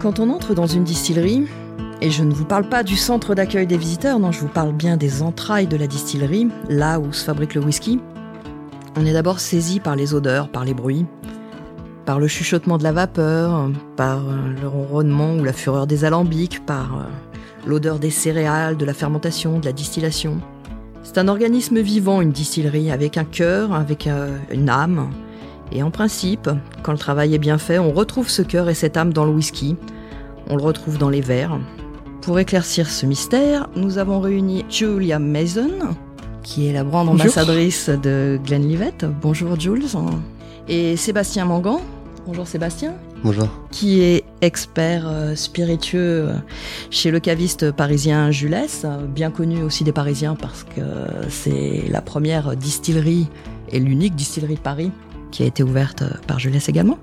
Quand on entre dans une distillerie, et je ne vous parle pas du centre d'accueil des visiteurs, non, je vous parle bien des entrailles de la distillerie, là où se fabrique le whisky, on est d'abord saisi par les odeurs, par les bruits, par le chuchotement de la vapeur, par euh, le ronronnement ou la fureur des alambics, par euh, l'odeur des céréales, de la fermentation, de la distillation. C'est un organisme vivant, une distillerie, avec un cœur, avec euh, une âme. Et en principe, quand le travail est bien fait, on retrouve ce cœur et cette âme dans le whisky. On le retrouve dans les verres, pour éclaircir ce mystère, nous avons réuni Julia Mason, qui est la grande ambassadrice de Glenlivet. Bonjour Jules. Et Sébastien Mangan. Bonjour Sébastien. Bonjour. Qui est expert euh, spiritueux euh, chez le caviste parisien Jules, bien connu aussi des Parisiens parce que c'est la première distillerie et l'unique distillerie de Paris qui a été ouverte par Jules également.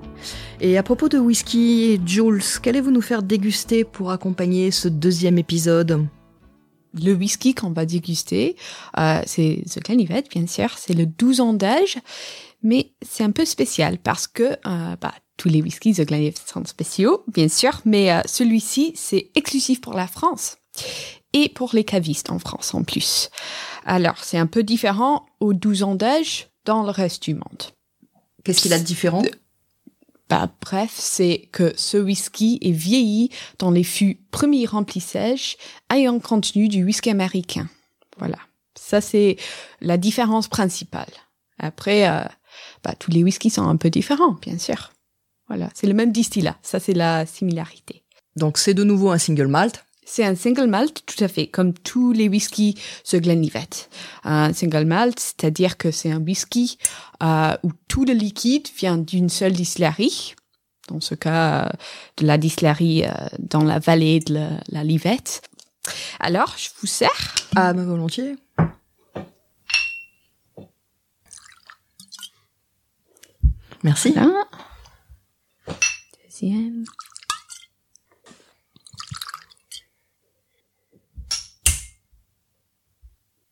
Et à propos de whisky, Jules, qu'allez-vous nous faire déguster pour accompagner ce deuxième épisode? Le whisky qu'on va déguster, euh, c'est The Glenlivet, bien sûr, c'est le 12 ans d'âge, mais c'est un peu spécial parce que euh, bah, tous les whiskies The Glenlivet sont spéciaux, bien sûr, mais euh, celui-ci, c'est exclusif pour la France et pour les cavistes en France en plus. Alors, c'est un peu différent aux 12 ans d'âge dans le reste du monde. Qu'est-ce qu'il a de différent bah, bref, c'est que ce whisky est vieilli dans les fûts premier remplissage ayant contenu du whisky américain. Voilà. Ça, c'est la différence principale. Après, euh, bah, tous les whiskies sont un peu différents, bien sûr. Voilà. C'est le même distillat. Ça, c'est la similarité. Donc, c'est de nouveau un single malt. C'est un single malt, tout à fait, comme tous les whiskies The Glenlivet. Un single malt, c'est-à-dire que c'est un whisky euh, où tout le liquide vient d'une seule distillerie. Dans ce cas, de la distillerie euh, dans la vallée de la, la Livette. Alors, je vous sers. Ah, ma volontiers. Merci. Deuxième.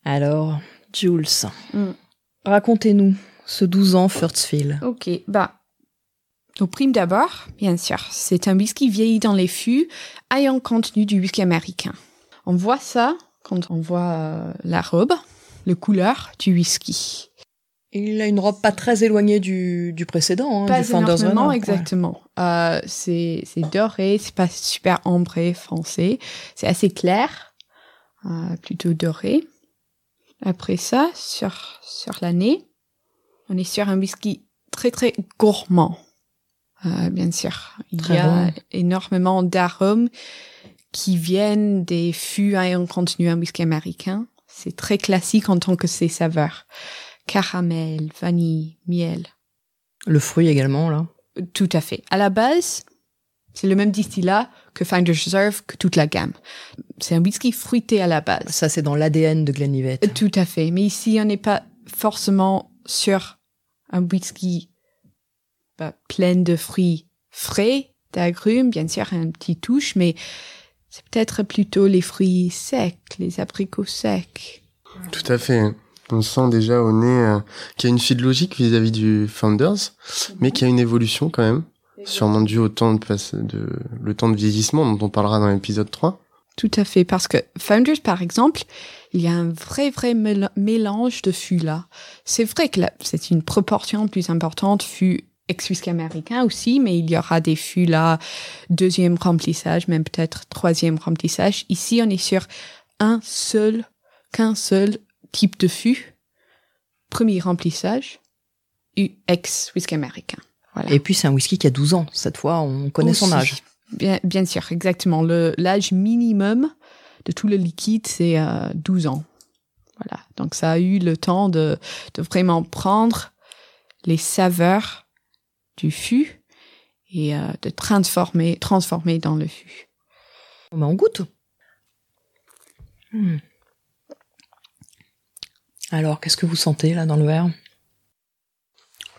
Alors, Jules, mm. racontez-nous ce 12 ans Furtsville. Ok, bah, au prime d'abord, bien sûr, c'est un whisky vieilli dans les fûts, ayant contenu du whisky américain. On voit ça quand on voit euh, la robe, le couleur du whisky. Il a une robe pas très éloignée du, du précédent, hein, pas du énormément, exactement. Euh, c'est doré, c'est pas super ambré, foncé. C'est assez clair, euh, plutôt doré. Après ça, sur, sur l'année, on est sur un whisky très très gourmand. Euh, bien sûr, il y a énormément d'arômes qui viennent des fûts ayant contenu un whisky américain. C'est très classique en tant que ses saveurs. Caramel, vanille, miel. Le fruit également, là? Tout à fait. À la base, c'est le même distillat que Finder's Reserve, que toute la gamme. C'est un whisky fruité à la base. Ça, c'est dans l'ADN de Glenlivet. Tout à fait. Mais ici, on n'est pas forcément sur un whisky bah, plein de fruits frais, d'agrumes, bien sûr, un petit touche, mais c'est peut-être plutôt les fruits secs, les abricots secs. Tout à fait. On sent déjà au nez euh, qu'il y a une suite logique vis-à-vis du Founders, mais qu'il y a une évolution quand même sûrement dû au temps de, de le temps de vieillissement dont on parlera dans l'épisode 3. Tout à fait, parce que Founders, par exemple, il y a un vrai, vrai mélange de fûts là. C'est vrai que c'est une proportion plus importante fûts ex américain aussi, mais il y aura des fûts là, deuxième remplissage, même peut-être troisième remplissage. Ici, on est sur un seul, qu'un seul type de fût, premier remplissage, ex-whisky américain. Et puis c'est un whisky qui a 12 ans. Cette fois, on connaît son âge. Bien, bien sûr, exactement. L'âge minimum de tout le liquide, c'est euh, 12 ans. Voilà. Donc ça a eu le temps de, de vraiment prendre les saveurs du fût et euh, de transformer, transformer dans le fût. On goûte. Hmm. Alors, qu'est-ce que vous sentez là dans le verre?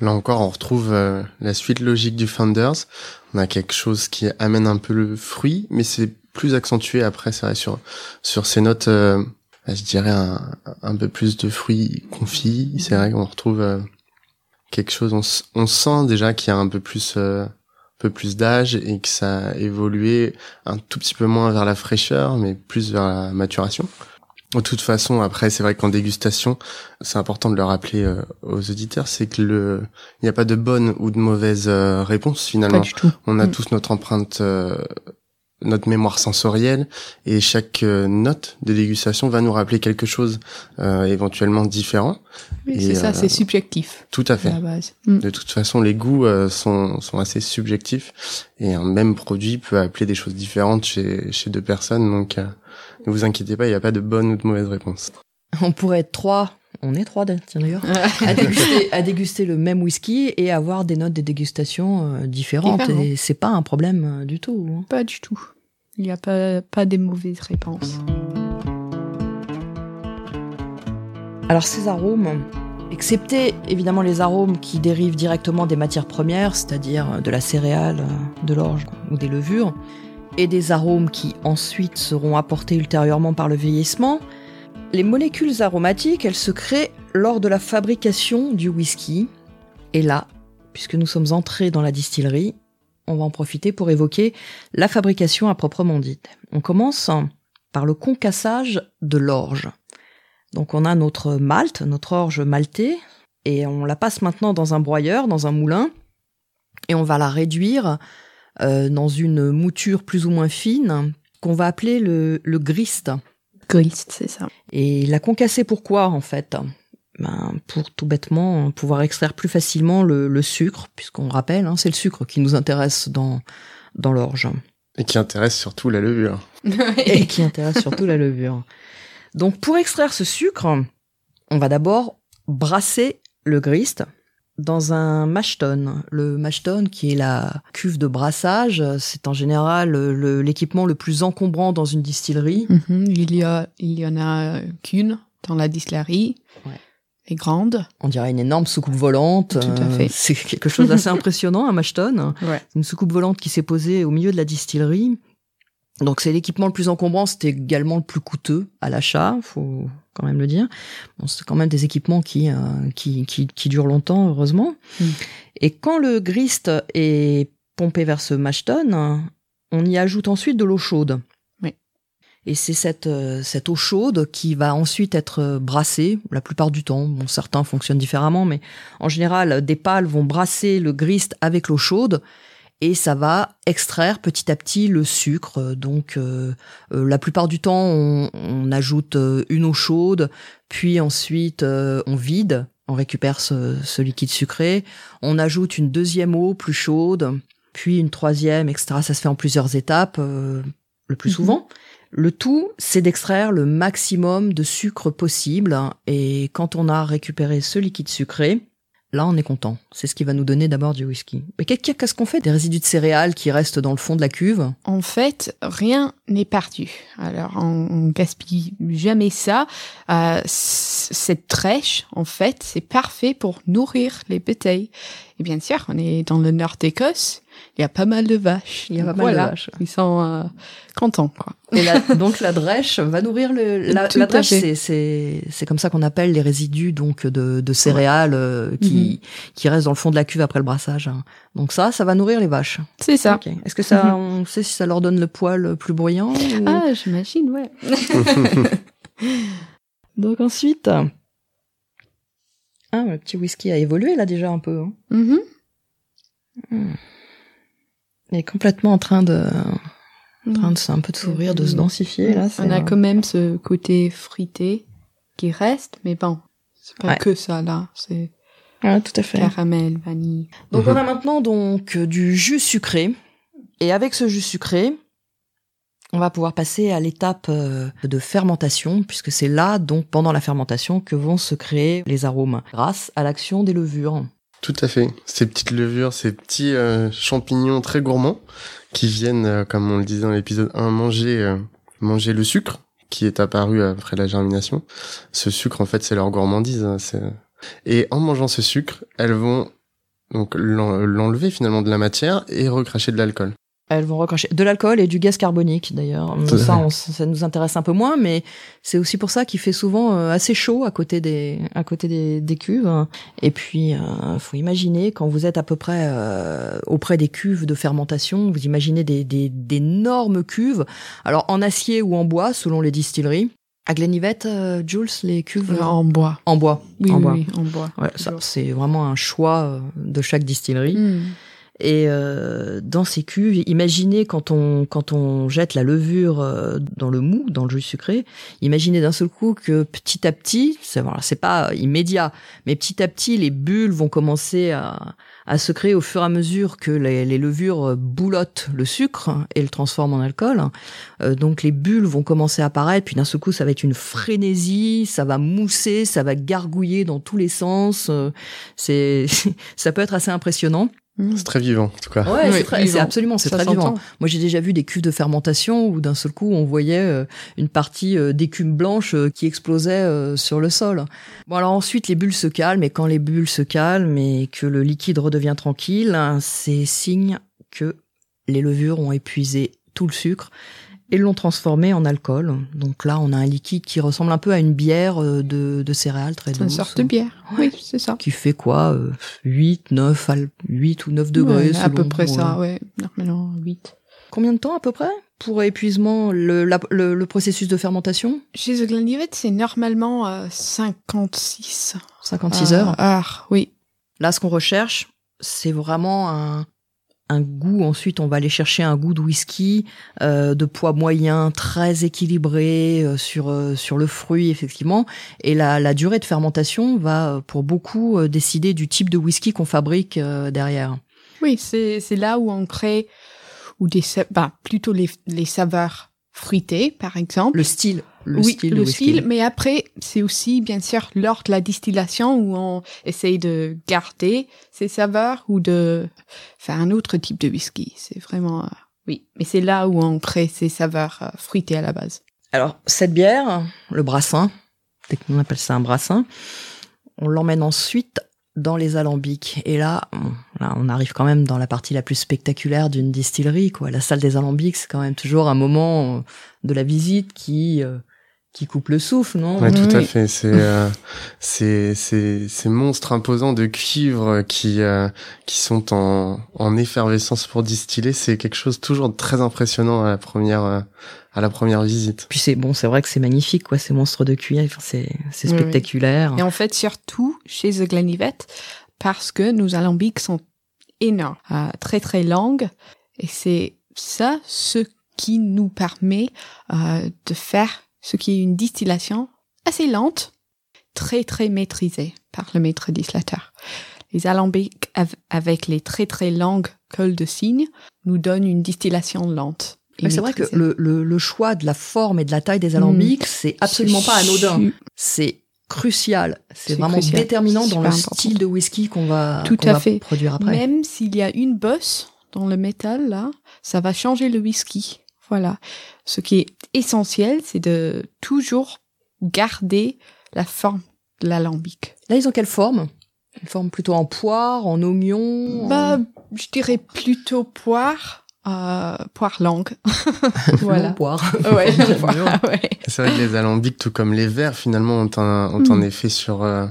Là encore, on retrouve euh, la suite logique du Founders. On a quelque chose qui amène un peu le fruit, mais c'est plus accentué après, c'est vrai, sur, sur ces notes, euh, bah, je dirais un, un, peu plus de fruits confits. C'est vrai qu'on retrouve euh, quelque chose, on, on, sent déjà qu'il y a un peu plus peu plus d'âge et que ça a évolué un tout petit peu moins vers la fraîcheur, mais plus vers la maturation. De toute façon, après, c'est vrai qu'en dégustation, c'est important de le rappeler euh, aux auditeurs, c'est que le, il n'y a pas de bonne ou de mauvaise euh, réponse finalement. Pas du tout. On a Mm. tous notre empreinte, euh, notre mémoire sensorielle, et chaque euh, note de dégustation va nous rappeler quelque chose euh, éventuellement différent. Oui, c'est ça, c'est subjectif Tout à à fait. la base. Mm. De toute façon, les goûts euh, sont, sont assez subjectifs et un même produit peut appeler des choses différentes chez, chez deux personnes. Donc, euh, ne vous inquiétez pas, il n'y a pas de bonne ou de mauvaise réponse. On pourrait être trois, on est trois tiens, d'ailleurs, à déguster, à déguster le même whisky et avoir des notes de dégustation euh, différentes. Et c'est pas un problème euh, du tout. hein. Pas du tout. Il n'y a pas, pas des mauvaises réponses. Alors ces arômes, excepté évidemment les arômes qui dérivent directement des matières premières, c'est-à-dire de la céréale, de l'orge ou des levures, et des arômes qui ensuite seront apportés ultérieurement par le vieillissement, les molécules aromatiques, elles se créent lors de la fabrication du whisky. Et là, puisque nous sommes entrés dans la distillerie, on va en profiter pour évoquer la fabrication à proprement dite. On commence par le concassage de l'orge. Donc on a notre malt, notre orge maltée, et on la passe maintenant dans un broyeur, dans un moulin, et on va la réduire euh, dans une mouture plus ou moins fine qu'on va appeler le, le grist. Grist, c'est ça. Et la concasser pourquoi en fait? Ben, Pour tout bêtement pouvoir extraire plus facilement le, le sucre, puisqu'on rappelle, hein, c'est le sucre qui nous intéresse dans, dans l'orge, Et qui intéresse surtout la levure. et qui intéresse surtout la levure. Donc pour extraire ce sucre, on va d'abord brasser le grist dans un mash tun. Le mash tun, qui est la cuve de brassage, c'est en général l'équipement le plus encombrant dans une distillerie. Mhm, il, y a, il y en a qu'une dans la distillerie. Ouais. Et grande. On dirait une énorme soucoupe volante. Tout à Euh, fait. C'est quelque chose d'assez impressionnant, un mash tun. Ouais. une soucoupe volante qui s'est posée au milieu de la distillerie. Donc c'est l'équipement le plus encombrant, c'était également le plus coûteux à l'achat, faut quand même le dire. Bon, c'est quand même des équipements qui, euh, qui, qui, qui durent longtemps, heureusement. Mm. Et quand le grist est pompé vers ce mash tun, on y ajoute ensuite de l'eau chaude. Oui. Et c'est cette, euh, cette eau chaude qui va ensuite être brassée, la plupart du temps. Bon, certains fonctionnent différemment, mais en général, des pales vont brasser le grist avec l'eau chaude et ça va extraire petit à petit le sucre. Donc, euh, euh, la plupart du temps, on, on ajoute euh, une eau chaude, puis ensuite euh, on vide, on récupère ce, ce liquide sucré, on ajoute une deuxième eau plus chaude, puis une troisième, etc. Ça se fait en plusieurs étapes, euh, le plus Mhm. souvent. Le tout, c'est d'extraire le maximum de sucre possible. Et quand on a récupéré ce liquide sucré, là, on est content. C'est ce qui va nous donner d'abord du whisky. Mais qu'est- qu'est-ce qu'on fait des résidus de céréales qui restent dans le fond de la cuve En fait, rien n'est perdu. Alors, on, gaspille jamais ça. Euh, cette trèche, en fait, c'est parfait pour nourrir les bouteilles. Et bien sûr, on est dans le nord d'Écosse. Il y a pas mal de vaches. Il y a pas mal de vaches. Ils sont euh, contents, quoi. Et la- donc la drèche va nourrir le. La, la drèche, c'est c'est c'est comme ça qu'on appelle les résidus donc de, de céréales euh, qui qui restent dans le fond de la cuve après le brassage. hein. Donc ça, ça va nourrir les vaches. C'est ça. Est-ce que ça, on sait si ça leur donne le poil plus bruyant ou- Ah, j'imagine, ouais. Donc ensuite, ah, le petit whisky a évolué là déjà un peu. hein. Mhm. Il est complètement en train de, en train de, se- un peu de s'ouvrir, de se densifier là. On a euh, quand même ce côté frité qui reste, mais bon, c'est pas Ouais. que ça là, c'est ah, tout à fait. caramel, vanille. Donc Mhm. on a maintenant donc euh, du jus sucré et avec ce jus sucré, on va pouvoir passer à l'étape euh, de fermentation puisque c'est là donc pendant la fermentation que vont se créer les arômes grâce à l'action des levures. Tout à fait. Ces petites levures, ces petits euh, champignons très gourmands qui viennent, euh, comme on le disait dans l'épisode 1, manger, euh, manger le sucre qui est apparu après la germination. Ce sucre, en fait, c'est leur gourmandise. hein, Et en mangeant ce sucre, elles vont donc l'en- l'enlever finalement de la matière et recracher de l'alcool. Elles vont recracher de l'alcool et du gaz carbonique d'ailleurs. Ça, on- ça nous intéresse un peu moins, mais c'est aussi pour ça qu'il fait souvent euh, assez chaud à côté des à côté des, des cuves. Et puis, euh, faut imaginer quand vous êtes à peu près euh, auprès des cuves de fermentation, vous imaginez des des d'énormes cuves, alors en acier ou en bois selon les distilleries. À Glenlivet, euh, Jules, les cuves Euh, En bois. en bois. Oui, en oui, bois. oui, en bois. Ouais, ça, c'est vraiment un choix de chaque distillerie. Hmm. Et euh, dans ces cuves, imaginez quand on quand on jette la levure euh, dans le mou, dans le jus sucré, imaginez d'un seul coup que petit à petit, c'est voilà, c'est pas immédiat, mais petit à petit les bulles vont commencer à à se créer au fur et à mesure que les, les levures boulottent le sucre et le transforment en alcool. Euh, donc les bulles vont commencer à apparaître, puis d'un seul coup ça va être une frénésie, ça va mousser, ça va gargouiller dans tous les sens. euh, c'est ça peut être assez impressionnant. Hmm. C'est très vivant, en tout cas. Ouais, Oui, c'est très- vivant. c'est absolument, c'est Ça très s'entend. vivant. Moi, j'ai déjà vu des cuves de fermentation où d'un seul coup, on voyait euh, une partie euh, d'écume blanche euh, qui explosait sur le sol. Bon, alors ensuite, les bulles se calment, et quand les bulles se calment et que le liquide redevient tranquille, hein, c'est signe que les levures ont épuisé tout le sucre et l'ont transformé en alcool. Donc là, on a un liquide qui ressemble un peu à une bière euh, de, de céréales très C'est une douce. sorte de bière. Oui, c'est ça. Qui fait quoi euh, 8, 9, al- 8 ou 9 degrés Ouais, à peu près ça, ouais. Normalement, 8. Combien de temps à peu près pour épuisement le, la- le, le processus de fermentation? Chez The Glenlivet, c'est normalement euh, 56 56 euh, heures. heures. Oui. Là, ce qu'on recherche, c'est vraiment un, un goût. Ensuite, on va aller chercher un goût de whisky euh, de poids moyen, très équilibré euh, sur euh, sur le fruit effectivement. Et la, la durée de fermentation va euh, pour beaucoup euh, décider du type de whisky qu'on fabrique euh, derrière. Oui, c'est c'est là où on crée ou des bah, plutôt les, les saveurs fruitées, par exemple. Le style, le oui, style le style, mais après, c'est aussi, bien sûr, lors de la distillation où on essaye de garder ces saveurs ou de faire un autre type de whisky. C'est vraiment, euh, oui. Mais c'est là où on crée ces saveurs euh, fruitées à la base. Alors, cette bière, le brassin, on appelle ça un brassin, on l'emmène ensuite dans les alambics. Et là, on arrive quand même dans la partie la plus spectaculaire d'une distillerie, quoi. La salle des alambics, c'est quand même toujours un moment euh, de la visite qui, euh, qui coupe le souffle, non? Ouais, tout à fait. C'est euh, c'est c'est ces monstres imposants de cuivre qui euh, qui sont en en effervescence pour distiller. C'est quelque chose toujours de très impressionnant à la première euh, à la première visite. Puis c'est bon, c'est vrai que c'est magnifique, quoi, ces monstres de. Enfin, c'est c'est Oui, oui. spectaculaire. Et en fait, surtout chez The Glenlivet, parce que nos alambics sont énormes, euh, très très longues. Et c'est ça ce qui nous permet euh, de faire ce qui est une distillation assez lente, très très maîtrisée par le maître distillateur. Les alambics av- avec les très très longues cols de cygne nous donnent une distillation lente. c'est vrai que le, le, le choix de la forme et de la taille des alambics, c'est absolument pas anodin. C'est crucial. C'est vraiment crucial. déterminant dans le important. style de whisky qu'on va, Tout à va fait. produire après. Même s'il y a une bosse dans le métal, là, ça va changer le whisky. Voilà. Ce qui est essentiel, c'est de toujours garder la forme de l'alambic. Là, ils ont quelle forme? Une forme plutôt en poire, en oignon en- Bah, je dirais plutôt poire, euh, poire longue. voilà. Ouais, ouais. C'est vrai que les alambics, tout comme les verres, finalement, ont un, ont un Mm. effet sur, euh,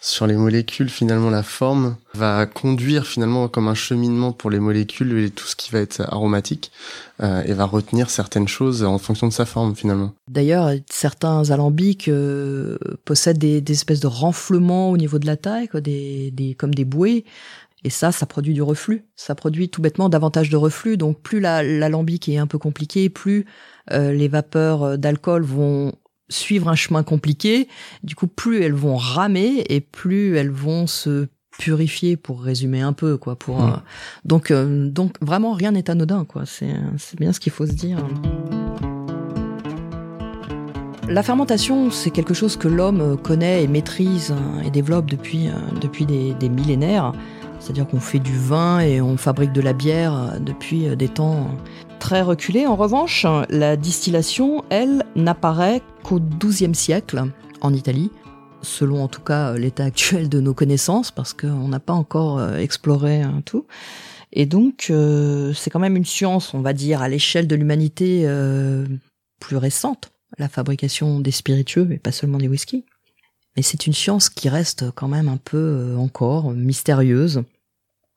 sur les molécules. Finalement, la forme va conduire finalement comme un cheminement pour les molécules et tout ce qui va être aromatique euh, et va retenir certaines choses en fonction de sa forme finalement. D'ailleurs, certains alambics euh, possèdent des, des espèces de renflements au niveau de la taille, quoi, des, des, comme des bouées. Et ça, ça produit du reflux. Ça produit tout bêtement davantage de reflux. Donc, plus la- l'alambic est un peu compliqué, plus euh, les vapeurs euh, d'alcool vont suivre un chemin compliqué. Du coup, plus elles vont ramer et plus elles vont se purifier, pour résumer un peu, quoi. Pour Mm. euh, donc, euh, donc vraiment rien n'est anodin, quoi. C'est c'est bien ce qu'il faut se dire. La fermentation, c'est quelque chose que l'homme connaît et maîtrise hein, et développe depuis, depuis des, des millénaires. C'est-à-dire qu'on fait du vin et on fabrique de la bière euh, depuis euh, des temps très reculés. En revanche, la distillation, elle, n'apparaît qu'au XIIe siècle en Italie, selon en tout cas euh, l'état actuel de nos connaissances, parce qu'on n'a pas encore euh, exploré euh, tout. Et donc, euh, c'est quand même une science, on va dire, à l'échelle de l'humanité euh, plus récente, la fabrication des spiritueux, et pas seulement des whisky. Mais c'est une science qui reste quand même un peu euh, encore mystérieuse.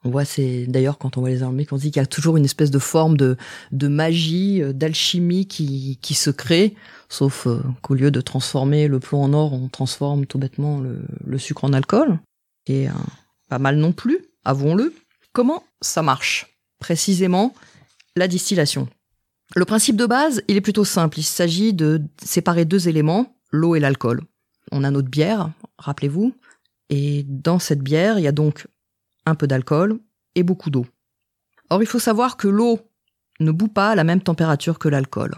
On voit, c'est d'ailleurs quand on voit les armées, qu'on dit qu'il y a toujours une espèce de forme de, magie, euh, d'alchimie qui, se crée, sauf euh, qu'au lieu de transformer le plomb en or, on transforme tout bêtement le, le sucre en alcool, qui est euh, pas mal non plus, avouons-le. Comment ça marche Précisément, la distillation? Le principe de base, il est plutôt simple. Il s'agit de séparer deux éléments, l'eau et l'alcool. On a notre bière, rappelez-vous, et dans cette bière, il y a donc un peu d'alcool et beaucoup d'eau. Or, il faut savoir que l'eau ne bout pas à la même température que l'alcool.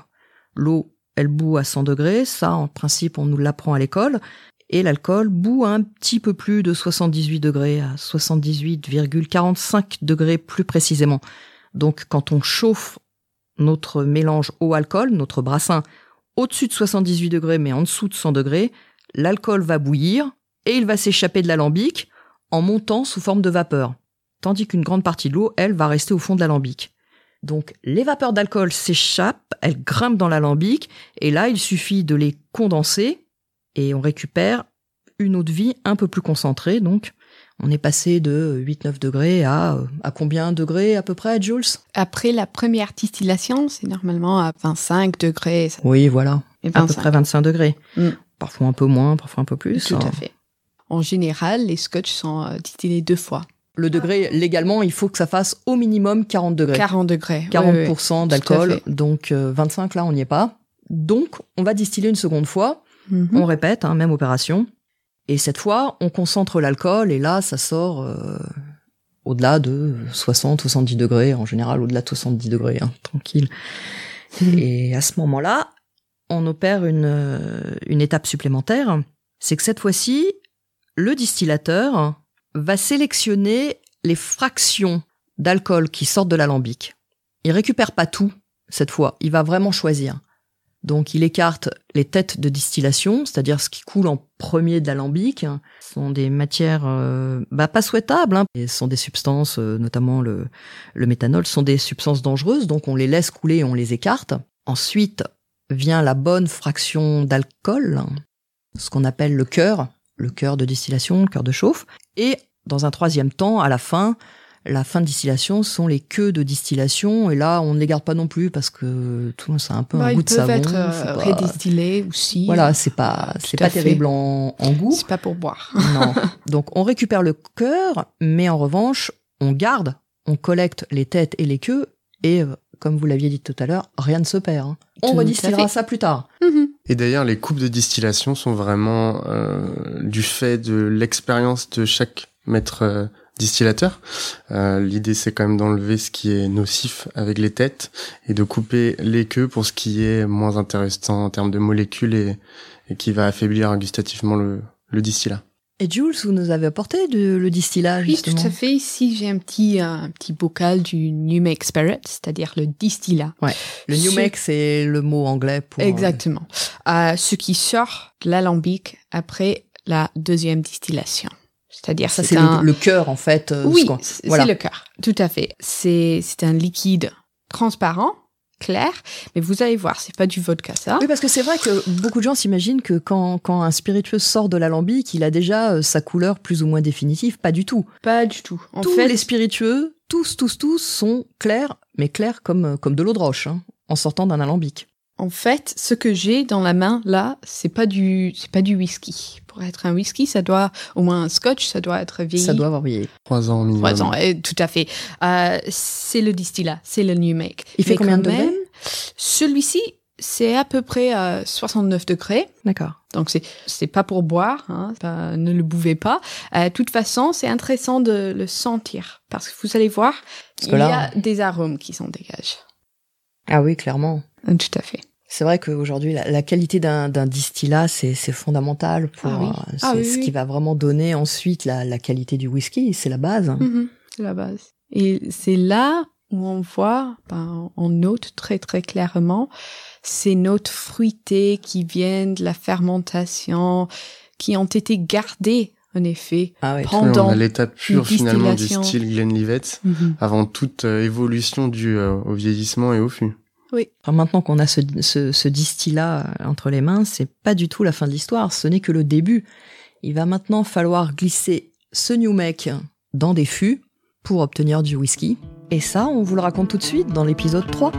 L'eau, elle bout à 100 degrés, ça, en principe, on nous l'apprend à l'école, et l'alcool bout à un petit peu plus de 78 degrés, à 78,45 degrés plus précisément. Donc, quand on chauffe notre mélange eau-alcool, notre brassin, au-dessus de 78 degrés mais en dessous de 100 degrés, l'alcool va bouillir et il va s'échapper de l'alambic en montant sous forme de vapeur, tandis qu'une grande partie de l'eau, elle, va rester au fond de l'alambic. Donc les vapeurs d'alcool s'échappent, elles grimpent dans l'alambic, et là il suffit de les condenser, et on récupère une eau de vie un peu plus concentrée, donc on est passé de 8-9 degrés à, à combien de degrés à peu près, Jules? Après la première distillation, c'est normalement à 25 degrés. Oui, voilà, Et à peu 25. près 25 degrés. Mm. Parfois un peu moins, parfois un peu plus. Tout hein. à fait. En général, les scotch sont euh, distillés deux fois. Le degré, légalement, il faut que ça fasse au minimum 40 degrés. 40 degrés. 40% Oui, oui. d'alcool, donc euh, 25 là on n'y est pas. Donc on va distiller une seconde fois, Mhm. on répète, hein, même opération. Et cette fois, on concentre l'alcool et là ça sort euh, au-delà de 60-70 degrés, en général au-delà de 70 degrés, hein, tranquille. Mhm. Et à ce moment-là, on opère une, euh, une étape supplémentaire, c'est que cette fois-ci, le distillateur va sélectionner les fractions d'alcool qui sortent de l'alambic. Il récupère pas tout cette fois, il va vraiment choisir. Donc il écarte les têtes de distillation, c'est-à-dire ce qui coule en premier de l'alambic. Ce sont des matières euh, bah, pas souhaitables, hein. Et ce sont des substances, euh, notamment le, le méthanol, sont des substances dangereuses, donc on les laisse couler et on les écarte. Ensuite vient la bonne fraction d'alcool, ce qu'on appelle le cœur, le cœur de distillation, le cœur de chauffe. Et dans un troisième temps, à la fin, la fin de distillation sont les queues de distillation. Et là, on ne les garde pas non plus parce que tout a un peu Bah, un ils goût de peuvent savon. être c'est euh, pas- redistillés aussi. Voilà, c'est pas, c'est pas terrible en, en goût. C'est pas pour boire. Non. Donc, on récupère le cœur, mais en revanche, on garde, on collecte les têtes et les queues, et euh, comme vous l'aviez dit tout à l'heure, rien ne se perd. hein. On redistillera ça plus tard. Mhm. Et d'ailleurs, les coupes de distillation sont vraiment euh, du fait de l'expérience de chaque maître euh, distillateur. Euh, L'idée, c'est quand même d'enlever ce qui est nocif avec les têtes et de couper les queues pour ce qui est moins intéressant en termes de molécules et, et qui va affaiblir gustativement le, le distillat. Et Jules, vous nous avez apporté de, le distillat, Oui, justement. tout à fait. Ici, j'ai un petit, euh, un petit bocal du New Make Spirit, c'est-à-dire le distillat. Le New Ce- Make, c'est le mot anglais pour... euh, Exactement. Euh, ce qui sort de l'alambic après la deuxième distillation. C'est-à-dire Ça, c'est un... le, le cœur, en fait. euh, oui, ce voilà. c'est le cœur. Tout à fait. C'est c'est un liquide transparent, clair, mais vous allez voir, c'est pas du vodka ça. Oui, parce que c'est vrai que beaucoup de gens s'imaginent que quand, quand un spiritueux sort de l'alambic, il a déjà euh, sa couleur plus ou moins définitive. Pas du tout. Pas du tout. En tous fait, les spiritueux, tous, tous, tous sont clairs, mais clairs comme, euh, comme de l'eau de roche, hein, en sortant d'un alambic. En fait, ce que j'ai dans la main là, c'est pas du, c'est pas du whisky. Pour être un whisky, ça doit, au moins un scotch, ça doit être vieilli. Ça doit avoir brillé. Trois ans minimum. Trois ans, eh, tout à fait. Euh, c'est le distillat, c'est le New Make. Il fait Mais combien de même, Celui-ci, c'est à peu près euh, 69 degrés. D'accord. Donc c'est c'est pas pour boire, hein, pas- ne le bouvez pas. Euh, De toute façon, c'est intéressant de le sentir parce que vous allez voir, Parce il que y là- a des arômes qui s'en dégagent. Ah oui, clairement. Euh, Tout à fait. C'est vrai qu'aujourd'hui, la, la qualité d'un distillat, c'est fondamental pour. Ah oui. euh, Ah oui, ce oui. qui va vraiment donner ensuite la, la qualité du whisky. C'est la base. Mhm, c'est la base. Et c'est là où on voit, ben, on note très très clairement ces notes fruitées qui viennent de la fermentation, qui ont été gardées en effet. Ah ouais. Pendant on a l'étape pure une finalement du style Glenlivet Mhm. avant toute euh, évolution due euh, au vieillissement et au fût. Maintenant qu'on a ce distillat euh, entre les mains, c'est pas du tout la fin de l'histoire, ce n'est que le début. Il va maintenant falloir glisser ce New Make dans des fûts pour obtenir du whisky. Et ça, on vous le raconte tout de suite dans l'épisode 3.